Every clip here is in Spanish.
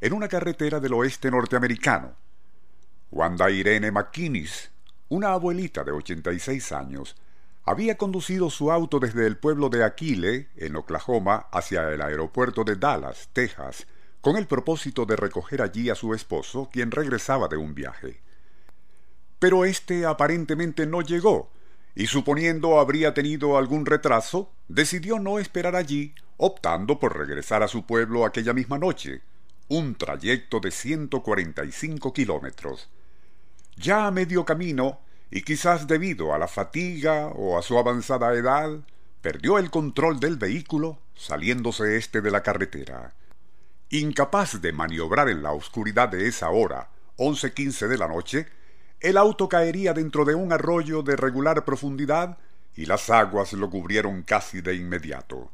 en una carretera del oeste norteamericano. Wanda Irene McKinnis, una abuelita de 86 años, había conducido su auto desde el pueblo de Aquile, en Oklahoma, hacia el aeropuerto de Dallas, Texas, con el propósito de recoger allí a su esposo, quien regresaba de un viaje. Pero éste aparentemente no llegó, y suponiendo habría tenido algún retraso, decidió no esperar allí, optando por regresar a su pueblo aquella misma noche, un trayecto de 145 kilómetros. Ya a medio camino, y quizás debido a la fatiga o a su avanzada edad, perdió el control del vehículo, saliéndose éste de la carretera. Incapaz de maniobrar en la oscuridad de esa hora, once quince de la noche, el auto caería dentro de un arroyo de regular profundidad y las aguas lo cubrieron casi de inmediato.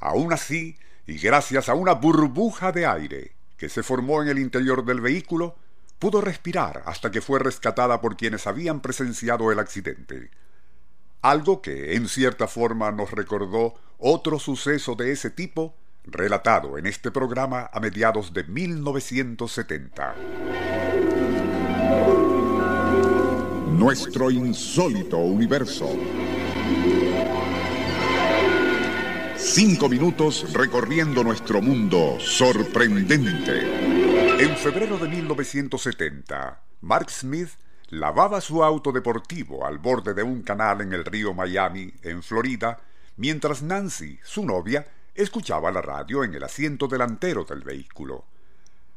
Aun así, y gracias a una burbuja de aire que se formó en el interior del vehículo, pudo respirar hasta que fue rescatada por quienes habían presenciado el accidente. Algo que, en cierta forma, nos recordó otro suceso de ese tipo relatado en este programa a mediados de 1970. Nuestro insólito universo. Cinco minutos recorriendo nuestro mundo sorprendente. En febrero de 1970, Mark Smith lavaba su auto deportivo al borde de un canal en el río Miami, en Florida, mientras Nancy, su novia, escuchaba la radio en el asiento delantero del vehículo.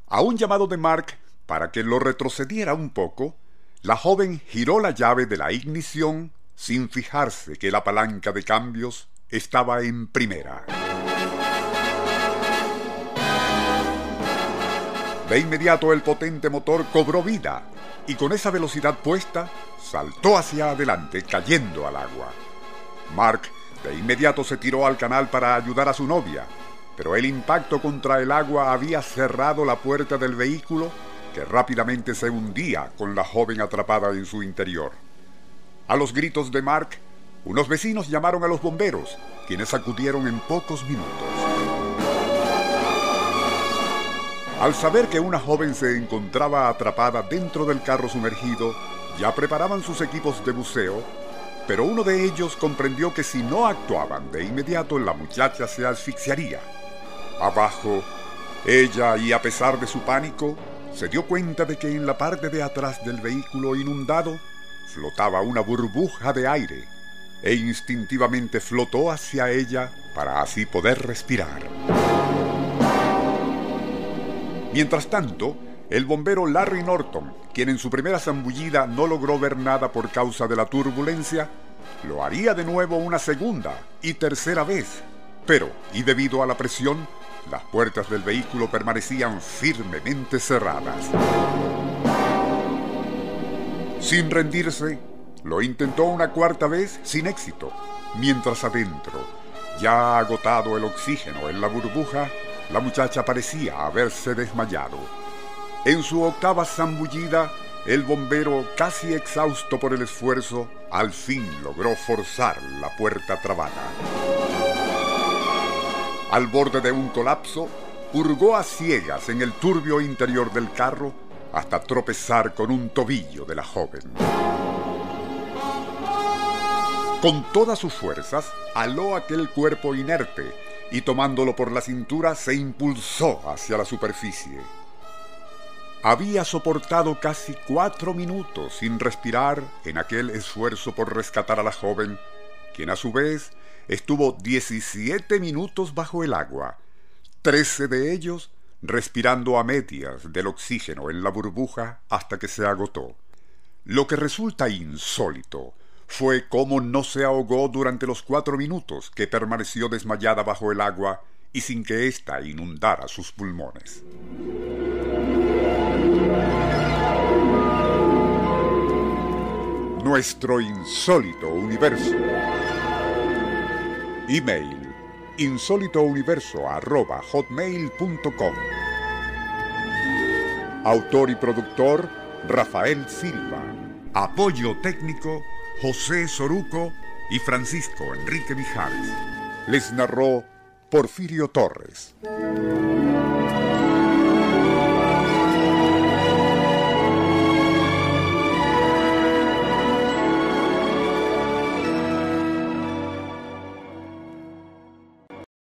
A un llamado de Mark para que lo retrocediera un poco, la joven giró la llave de la ignición sin fijarse que la palanca de cambios estaba en primera. De inmediato el potente motor cobró vida y con esa velocidad puesta saltó hacia adelante cayendo al agua. Mark de inmediato se tiró al canal para ayudar a su novia, pero el impacto contra el agua había cerrado la puerta del vehículo que rápidamente se hundía con la joven atrapada en su interior. A los gritos de Mark, unos vecinos llamaron a los bomberos, quienes acudieron en pocos minutos. Al saber que una joven se encontraba atrapada dentro del carro sumergido, ya preparaban sus equipos de buceo, pero uno de ellos comprendió que si no actuaban de inmediato la muchacha se asfixiaría. Abajo, ella, y a pesar de su pánico, se dio cuenta de que en la parte de atrás del vehículo inundado flotaba una burbuja de aire e instintivamente flotó hacia ella para así poder respirar. Mientras tanto, el bombero Larry Norton, quien en su primera zambullida no logró ver nada por causa de la turbulencia, lo haría de nuevo una segunda y tercera vez. Pero, y debido a la presión, las puertas del vehículo permanecían firmemente cerradas. Sin rendirse, lo intentó una cuarta vez sin éxito, mientras adentro, ya agotado el oxígeno en la burbuja, la muchacha parecía haberse desmayado. En su octava zambullida, el bombero, casi exhausto por el esfuerzo, al fin logró forzar la puerta trabada. Al borde de un colapso, hurgó a ciegas en el turbio interior del carro hasta tropezar con un tobillo de la joven. Con todas sus fuerzas, aló aquel cuerpo inerte y tomándolo por la cintura se impulsó hacia la superficie. Había soportado casi cuatro minutos sin respirar en aquel esfuerzo por rescatar a la joven, quien a su vez estuvo 17 minutos bajo el agua, 13 de ellos respirando a medias del oxígeno en la burbuja hasta que se agotó. Lo que resulta insólito fue cómo no se ahogó durante los cuatro minutos que permaneció desmayada bajo el agua y sin que ésta inundara sus pulmones. Nuestro insólito universo. Email insólitouniverso.hotmail.com Autor y productor Rafael Silva. Apoyo técnico José Soruco y Francisco Enrique Mijares. Les narró Porfirio Torres.